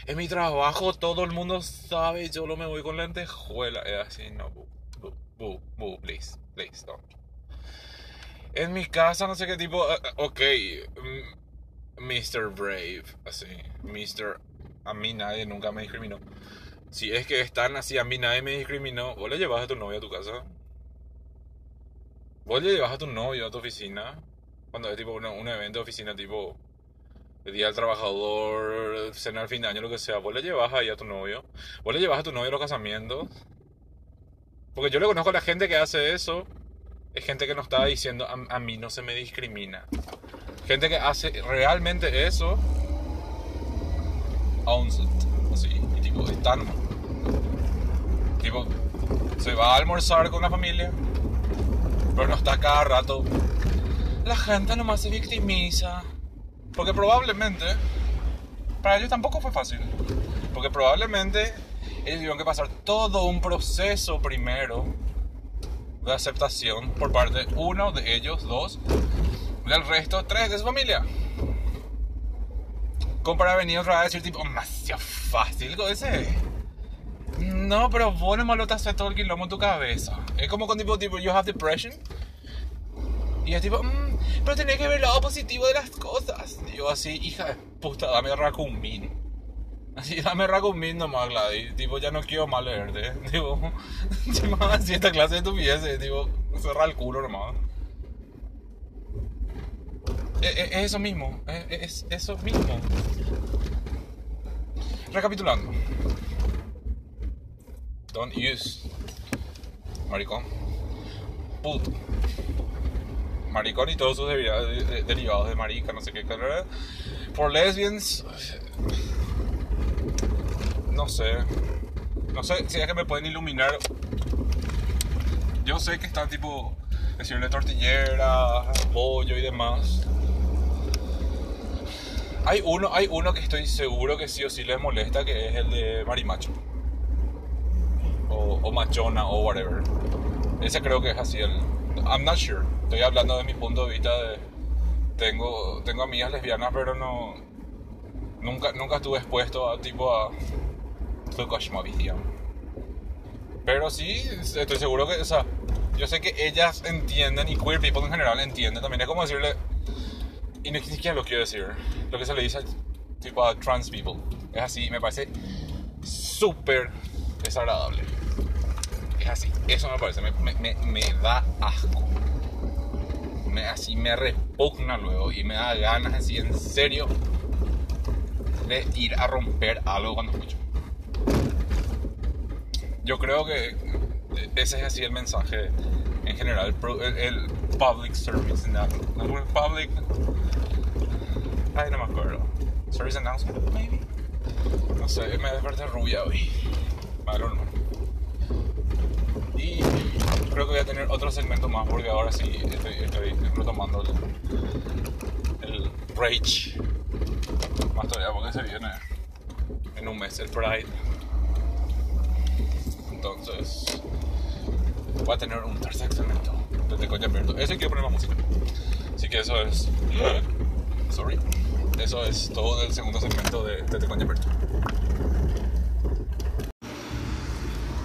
En mi trabajo todo el mundo sabe, yo lo me voy con lentejuela. Es así, no, boo, boo, boo, please, please, don't. En mi casa, no sé qué tipo, eh, ok, mm, Mr. Brave, así, Mr. A mí nadie nunca me discriminó. Si es que están así, a mí nadie me discriminó, vos le llevas a tu novio a tu casa. Vos le llevas a tu novio a tu oficina. Cuando es tipo una- un evento de oficina tipo el día del trabajador, cena al fin de año, lo que sea, vos le llevas ahí a tu novio. Vos le llevas a tu novio a los casamientos. Porque yo le conozco a la gente que hace eso. Es gente que no está diciendo, a, mí no se me discrimina. Gente que hace realmente eso. Owns. Así. Y tipo, están. Tipo, se va a almorzar con la familia. Pero no está cada rato. La gente nomás se victimiza. Porque probablemente, para ellos tampoco fue fácil. Porque probablemente ellos tuvieron que pasar todo un proceso primero de aceptación por parte uno de ellos, dos, del resto, tres de su familia. Como para venir otra vez a decir tipo, demasiado fácil con ese. No, pero vos nomás lo te haces todo el quilombo en tu cabeza. Es como con tipo, tipo, you have depression. Y es tipo, "Mm, pero tenés que ver el lado positivo de las cosas. Y yo así, hija de puta, dame Rakumin. Así, dame Rakumin nomás, Gladys. Tipo, ya no quiero más leerte. Tipo, si esta clase de estupideces, tipo, cerra el culo nomás. Es, es- es eso mismo, es, es eso mismo. Recapitulando. Don't use. Maricón. Puto maricón y todos sus derivados de, marica, no sé qué color. For lesbians, no sé, no sé si es que me pueden iluminar. Yo sé que está tipo decirle tortillera, pollo y demás. Hay uno, hay uno que estoy seguro que sí o sí les molesta, que es el de marimacho. O, o machona o whatever. Ese creo que es así el... I'm not sure. Estoy hablando de mi punto de vista de... Tengo, tengo amigas lesbianas, pero no... Nunca, nunca estuve expuesto a tipo a... Tukashmavisión. Pero sí, estoy seguro que... O sea, yo sé que ellas entienden y queer people en general entienden. También es como decirle... Y ni siquiera lo quiero decir. Lo que se le dice tipo a trans people. Es así, me parece súper desagradable. Es así, eso me parece, me, me, me da asco. Me, así me repugna luego y me da ganas así en serio de ir a romper algo cuando escucho. Yo creo que ese es así el mensaje en general, el, public service announcement. Public. Ay, no me acuerdo. Service announcement, maybe. No sé, me desperté rubia hoy. Malo no. Y creo que voy a tener otro segmento más porque ahora sí estoy, estoy retomando el, el Rage. Más todavía porque se viene en un mes el Pride. Entonces voy a tener un tercer segmento desde Coña Abierto. Ese quiero poner más música. Así que eso es. Sorry. Eso es todo del segundo segmento de Tete con Alberto.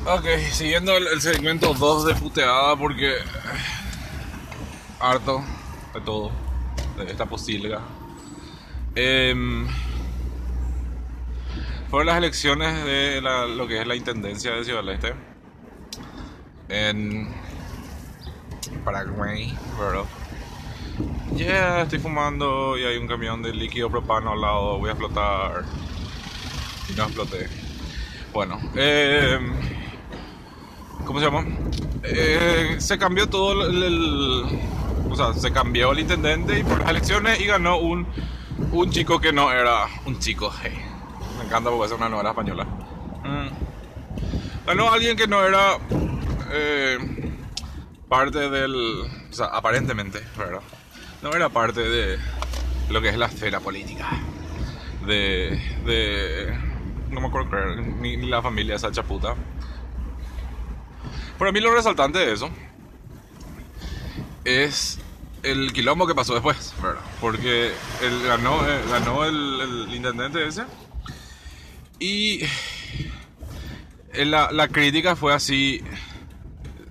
Ok, siguiendo el, segmento 2 de puteada porque. Harto de todo. De esta posilga. Em, fueron las elecciones de la- lo que es la intendencia de Ciudad del Este. En Paraguay, ¿verdad? Yeah, estoy fumando y hay un camión de líquido propano al lado. Voy a explotar. Y no exploté. Bueno, eh, ¿cómo se llama? Eh, se cambió todo el, O sea, se cambió el intendente y por las elecciones y ganó un, un chico que no era un chico. hey. Me encanta porque es una novela española. Mm. Ganó alguien que no era eh, parte del. O sea, aparentemente, ¿verdad? No era parte de lo que es la esfera política. De. de no me acuerdo creer, ni, ni la familia esa chaputa. Para mí lo resaltante de eso es el quilombo que pasó después, ¿verdad? Porque él ganó, eh, ganó el, el intendente ese y eh, la, la crítica fue así,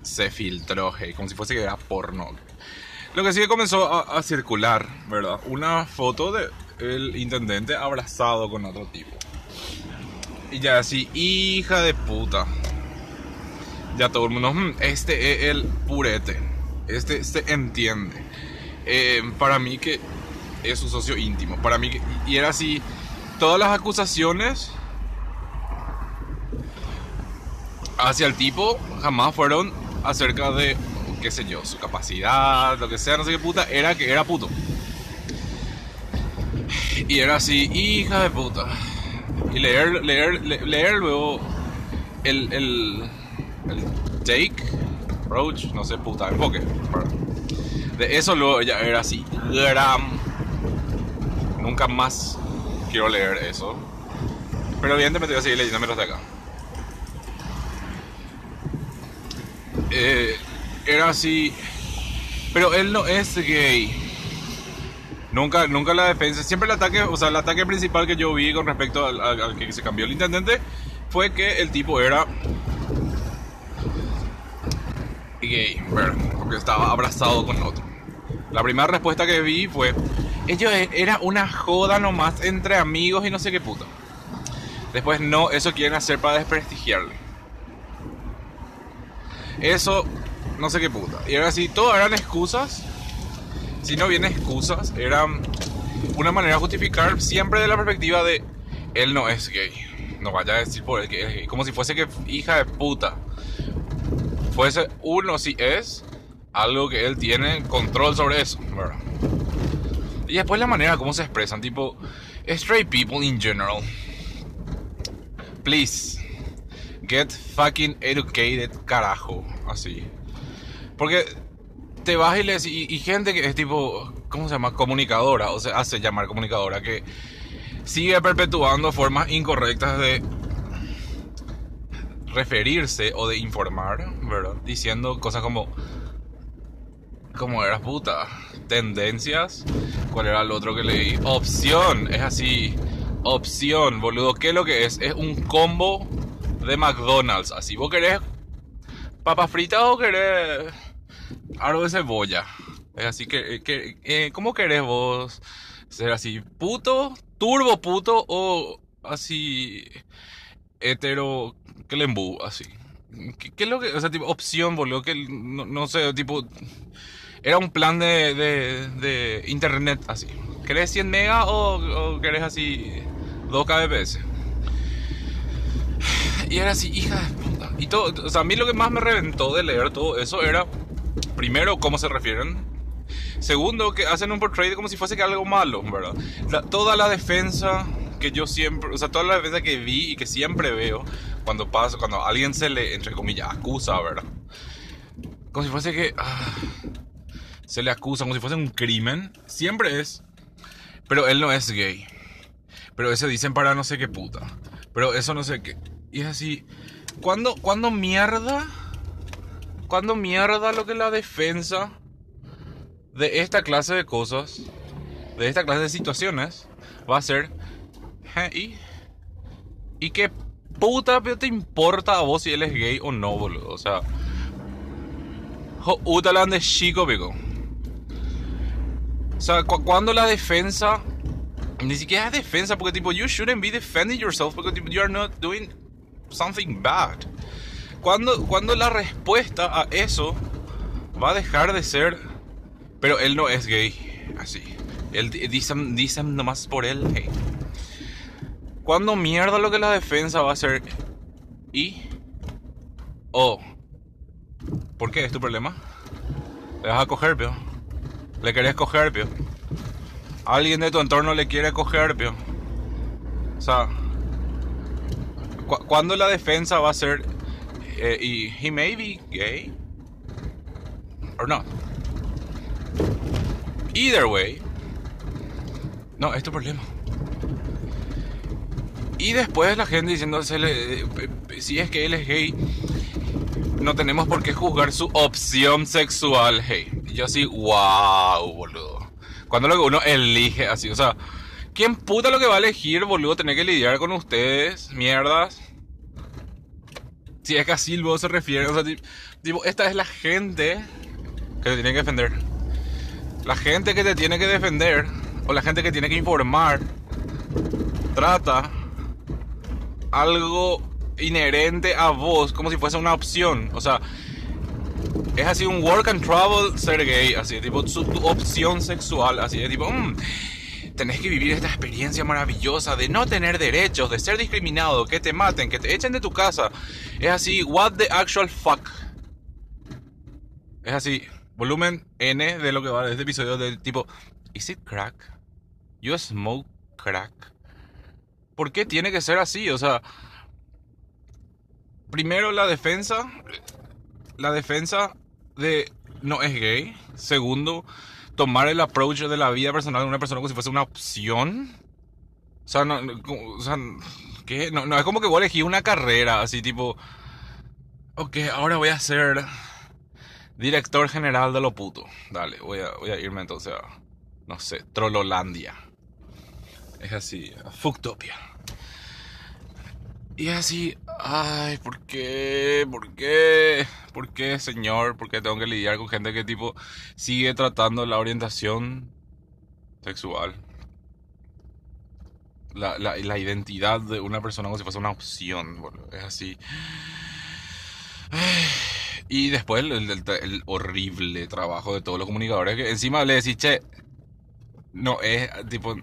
se filtró, como si fuese que era porno. Lo que sí que comenzó a, circular, ¿verdad? Una foto de el intendente abrazado con otro tipo. Y ya así, hija de puta. Ya todo el mundo, "Mm, este es el purete. Este se entiende. Eh, para mí que es su socio íntimo. Para mí y era así, todas las acusaciones hacia el tipo jamás fueron acerca de, qué sé yo, su capacidad, lo que sea, no sé qué puta, era que era puto. Y era así, hija de puta. Y leer, leer, le- leer luego el, el, el Roach, no sé, puta, enfoque. De eso luego ella era así, gran. Nunca más quiero leer eso. Pero evidentemente voy a seguir leyendo menos de acá. Eh, era así. Pero él no es gay. Nunca, nunca la defensa. Siempre el ataque, o sea, el ataque principal que yo vi con respecto al, que se cambió el intendente fue que el tipo era gay, porque estaba abrazado con otro. La primera respuesta que vi fue, ello e- era una joda nomás entre amigos y no sé qué puta. Después no, eso quieren hacer para desprestigiarle. Eso, no sé qué puta. Y ahora sí, todo eran excusas. Si no vienen excusas, eran una manera de justificar siempre de la perspectiva de él no es gay. No vaya a decir por él que es gay. Como si fuese que hija de puta. Fuese uno si es algo que él tiene control sobre eso, ¿verdad? Y después la manera como se expresan, tipo, straight people in general. Please, get fucking educated, carajo. Así. Porque te vas y le decís- y, gente que es tipo, ¿cómo se llama? Comunicadora, o sea, hace llamar comunicadora, que sigue perpetuando formas incorrectas de referirse o de informar, ¿verdad? Diciendo cosas como, como eras puta, tendencias, ¿cuál era el otro que leí? Opción, es así, opción, boludo, ¿qué es lo que es? Es un combo de McDonald's, así, ¿vos querés papas fritas o querés algo de cebolla? Es así que, que eh, ¿cómo querés vos ser así, puto, turbo puto o así hetero Clembú, así. ¿Qué, es lo que, o sea, tipo, opción, boludo, que no, no sé, tipo, era un plan de, de, internet, así. ¿Querés 100 megas o, o querés así 2 kbps? Y era así, hija de puta. Y todo, o sea, a mí lo que más me reventó de leer todo eso era, primero, cómo se refieren. Segundo, que hacen un portrait como si fuese que algo malo, ¿verdad? La- toda la defensa que yo siempre, o sea, toda la defensa que vi y que siempre veo cuando pasa, cuando alguien se le, entre comillas, acusa, ¿verdad? Como si fuese que ah, se le acusa, como si fuese un crimen, siempre es. Pero él no es gay. Pero eso dicen para no sé qué puta. Pero eso no sé qué. Y es así. ¿Cuándo, cuándo mierda? ¿Cuándo mierda lo que la defensa de esta clase de cosas, de esta clase de situaciones, va a ser, "Je, ¿y, ¿y qué puta te importa a vos si él es gay o no, boludo? O sea, utalan de chico, pico. O sea, cu- cuando la defensa, ni siquiera es defensa, porque tipo, you shouldn't be defending yourself, porque you are not doing something bad. Cuando, cuando la respuesta a eso va a dejar de ser, pero él no es gay, así. Él di- dicen, dicen nomás por él, hey. Cuando mierda lo que la defensa va a ser, y, oh, ¿por qué es tu problema? Le vas a coger, pio. Le querés coger, pio. Alguien de tu entorno le quiere coger, pio. O sea, cu- cuando la defensa va a ser, eh, y he may be gay, or not. Either way, no, es problema. Y después la gente diciéndose, si es que él es gay, no tenemos por qué juzgar su opción sexual, hey. Yo así, wow, boludo. Cuando lo uno elige así, o sea, ¿quién puta lo que va a elegir, boludo, tener que lidiar con ustedes, mierdas? Si es que luego se refiere, o sea, ti- tipo, esta es la gente que te tiene que defender. La gente que te tiene que defender, o la gente que tiene que informar, trata algo inherente a vos como si fuese una opción. O sea, es así un work and travel ser gay, así, tipo su, tu opción sexual, así, de tipo, mm, tenés que vivir esta experiencia maravillosa de no tener derechos, de ser discriminado, que te maten, que te echen de tu casa. Es así, what the actual fuck. Es así, volumen N de lo que va de este episodio del tipo, ¿Is it crack? You smoke crack? ¿Por qué tiene que ser así? O sea, primero la defensa, la defensa de no es gay. Segundo, tomar el approach de la vida personal de una persona como si fuese una opción. O sea, no, o sea, ¿qué? No, no, es como que voy a elegir una carrera, así tipo, ok, ahora voy a ser director general de lo puto. Dale, voy a, voy a irme entonces a, no sé, Trololandia. Es así, Fuctopia. Y así, ay, ¿por qué? ¿Por qué? ¿Por qué, señor? ¿Por qué tengo que lidiar con gente que tipo sigue tratando la orientación sexual? La, la, la identidad de una persona como si fuese una opción, boludo. Es así. Ay, Y después el, el- el- horrible trabajo de todos los comunicadores que encima le decís, che, no es tipo,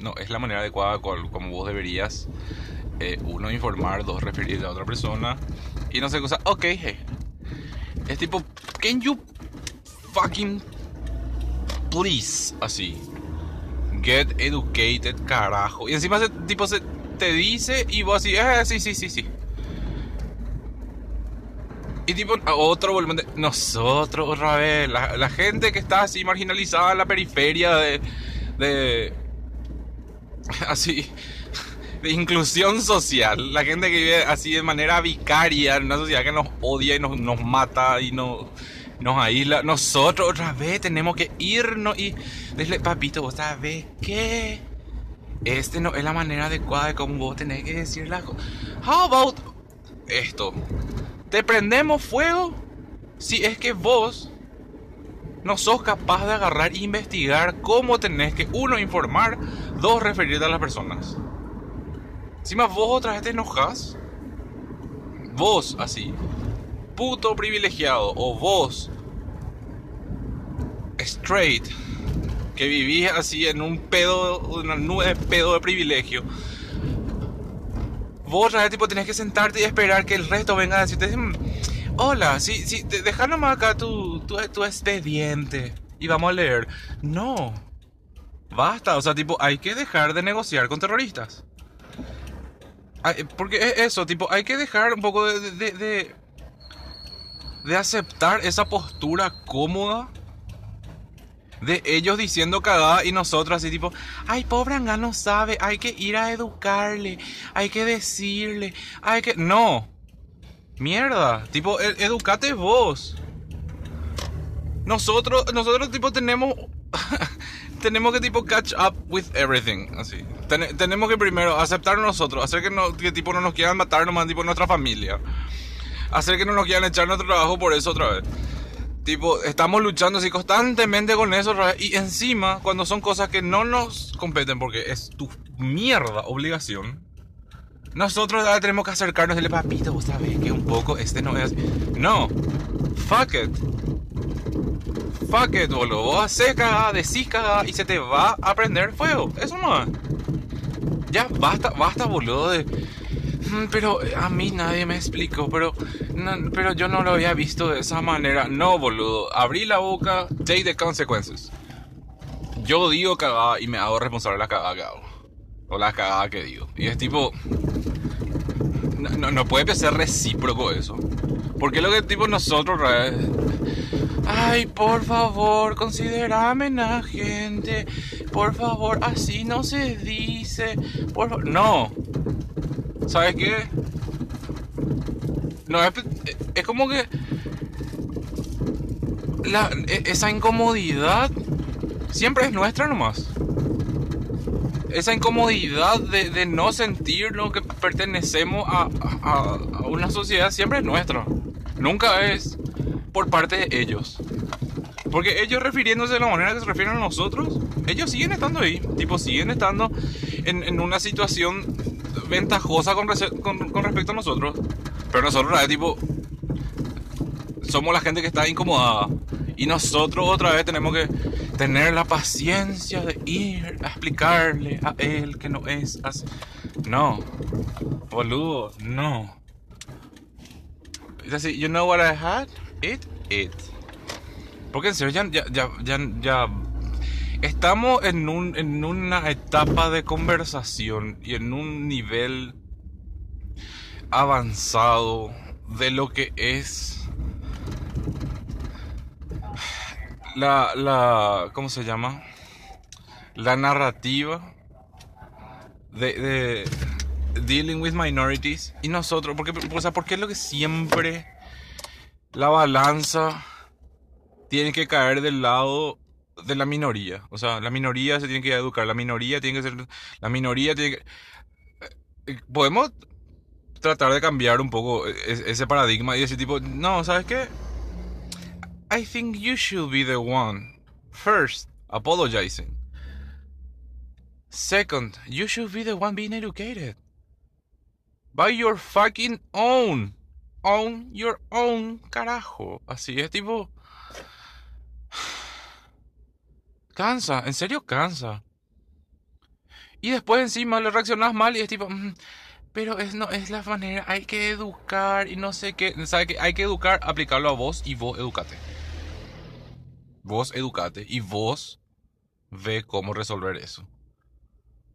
no es la manera adecuada como vos deberías eh, uno informar, dos referirte a otra persona y no sé cosa. Ok, hey. es tipo, can you fucking please así get educated carajo y encima se, tipo se te dice y vos así, eh, sí, sí, sí, sí. Y tipo, otro volumen de nosotros otra vez, la, la gente que está así marginalizada en la periferia de, de así, de inclusión social, la gente que vive así de manera vicaria en una sociedad que nos odia y nos, nos mata y nos, nos aísla. Nosotros otra vez tenemos que irnos y decirle, papito, vos sabés qué, este no es la manera adecuada de cómo vos tenés que decir las cosas. How about esto? Te prendemos fuego si es que vos no sos capaz de agarrar e investigar cómo tenés que, uno, informar, dos, referirte a las personas. Encima vos otra vez te enojas. Vos, así, puto privilegiado, o vos, straight, que vivís así en un pedo, una nube de pedo de privilegio. Vos otra vez tipo tenés que sentarte y esperar que el resto venga a decirte, "Mm, hola, sí, sí, de- deja nomás acá tu, tu, tu expediente y vamos a leer. No, basta, o sea, tipo, hay que dejar de negociar con terroristas. Ay, Porque es eso, tipo, hay que dejar un poco de, de, de, de aceptar esa postura cómoda de ellos diciendo cagada y nosotros así tipo, ay, pobre Anga no sabe, hay que ir a educarle, hay que decirle, hay que... No. Mierda, tipo, e- educate vos. Nosotros, nosotros tipo tenemos, tenemos que tipo catch up with everything, así. Ten- tenemos que primero aceptar nosotros, hacer que, no, que tipo no nos quieran matar nomás, tipo nuestra familia. Hacer que no nos quieran echar nuestro trabajo por eso otra vez. Tipo, estamos luchando así constantemente con eso otra vez. Y encima, cuando son cosas que no nos competen porque es tu mierda obligación, nosotros ahora tenemos que acercarnos y decirle, papito, vos sabés que un poco este no es... No, fuck it. Fuck it, boludo. Vos haces cagada, decís cagada y se te va a prender fuego. Eso no. Ya, basta, basta, boludo, de... "Mm, Pero a mí nadie me explicó, pero, pero yo no lo había visto de esa manera. No, boludo. Abrí la boca, take the consequences. Yo digo cagada y me hago responsable de la cagada que hago. O la cagada que digo. Y es tipo... No, no, no puede ser recíproco eso. Porque lo que tipo nosotros... Ay, por favor, considerame la gente. Por favor, así no se dice. Por. No. ¿Sabes qué? No, es, es como que... la- e- esa incomodidad siempre es nuestra nomás. Esa incomodidad de, de no sentirnos que pertenecemos a, a- a una sociedad siempre es nuestra. Nunca es por parte de ellos. Porque ellos refiriéndose de la manera que se refieren a nosotros, ellos siguen estando ahí. Tipo, siguen estando en, en una situación ventajosa con, con- con respecto a nosotros. Pero nosotros, eh, tipo, somos la gente que está incomodada. Y nosotros otra vez tenemos que tener la paciencia de ir a explicarle a él que no es así. No, boludo, no. Es así, you know what I had? Porque en serio, ya, ya, ya, estamos en, un, en una etapa de conversación y en un nivel avanzado de lo que es la, la, ¿cómo se llama? La narrativa de, de dealing with minorities y nosotros, porque, o sea, ¿por qué es lo que siempre la balanza tiene que caer del lado de la minoría? O sea, la minoría se tiene que educar, la minoría tiene que ser, la minoría tiene que... eh, Podemos tratar de cambiar un poco e- ese paradigma y decir tipo, no, ¿sabes qué? I think you should be the one. First, apologizing. Second, you should be the one being educated. By your fucking own. Own your own carajo. Así es tipo... Cansa, en serio cansa. Y después encima le reaccionas mal y es tipo... "Mm, pero es, no, es la manera, hay que educar y no sé qué. ¿Sabe qué? Hay que educar, aplicarlo a vos y vos educate. Vos educate y vos ve cómo resolver eso.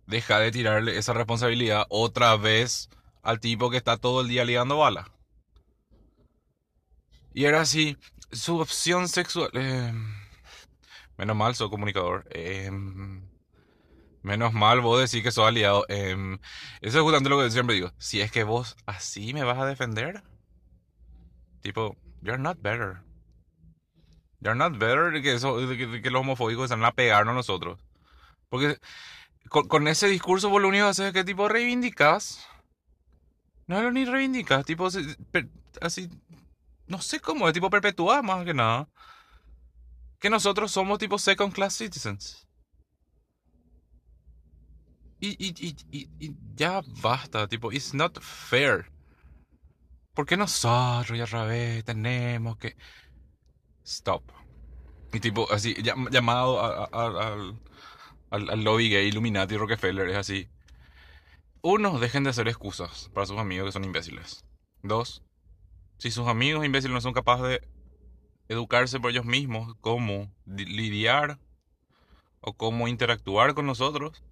Deja de tirarle esa responsabilidad otra vez al tipo que está todo el día ligando bala. Y era así, su opción sexual... eh, menos mal, soy comunicador. eh, menos mal, vos decís que sos aliado. eh, eso es justamente lo que siempre digo. Si es que vos así me vas a defender, tipo, you're not better. You're not better que, los homofóbicos van a pegarnos a nosotros. Porque con, con ese discurso vos lo único que haces es que tipo reivindicas. No lo ni reivindicas, tipo así. No sé cómo, es tipo perpetuar más que nada. Que nosotros somos tipo second class citizens. Y, y, y, y, ya basta, tipo, it's not fair. ¿Por qué nosotros ya otra tenemos que... Stop. Y tipo, así, llam- llamado a- a- al, al lobby gay, Illuminati, Rockefeller, es así. Uno, dejen de hacer excusas para sus amigos que son imbéciles. Dos, si sus amigos imbéciles no son capaces de educarse por ellos mismos, cómo di- lidiar o cómo interactuar con nosotros,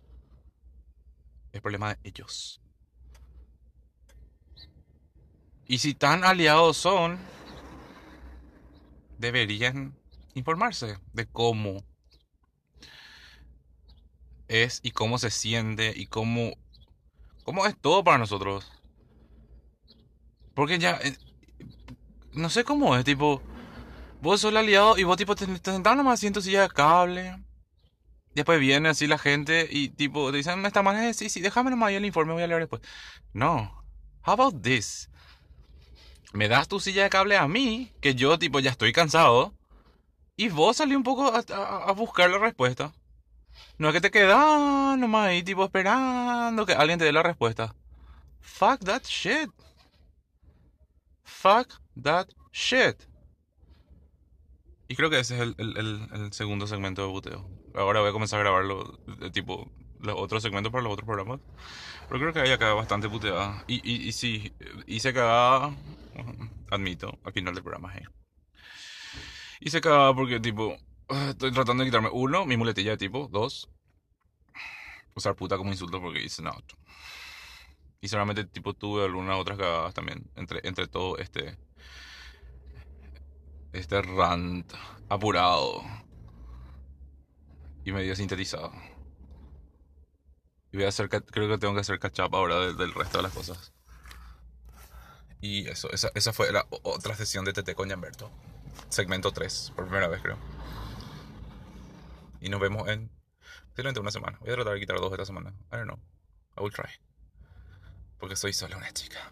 es problema de ellos. Y si tan aliados son, deberían informarse de cómo es y cómo se siente y cómo, cómo es todo para nosotros. Porque ya, eh, no sé cómo es, tipo, Vos sos el aliado y vos tipo te, te sentás nomás así en tu silla de cable. Después viene así la gente y tipo te dicen, está mal, sí, sí, déjame nomás ahí el informe, voy a leer después. No. How about this? Me das tu silla de cable a mí, que yo tipo ya estoy cansado, y vos salí un poco a, a- a buscar la respuesta. No es que te quedas nomás ahí tipo esperando que alguien te dé la respuesta. Fuck that shit. Fuck that shit. Y creo que ese es el, el- el- segundo segmento de buteo. Ahora voy a comenzar a grabarlo, tipo, los otros segmentos para los otros programas. Pero creo que hay acá bastante puteada. Y, y, y sí, hice cagada, admito, al final del programa. hey. Hice cagada porque, tipo, estoy tratando de quitarme, uno, mi muletilla de tipo, dos, usar puta como insulto porque hice not. Y solamente, tipo, tuve algunas otras cagadas también, entre, entre todo este, este rant apurado y medio sintetizado. Y voy a hacer, creo que tengo que hacer catch up ahora del, del resto de las cosas. Y eso, esa, esa fue la otra sesión de TT con Gianberto. Segmento 3, por primera vez creo. Y nos vemos en posiblemente una semana. Voy a tratar de quitar dos esta semana. I don't know. I will try. Porque soy solo una chica.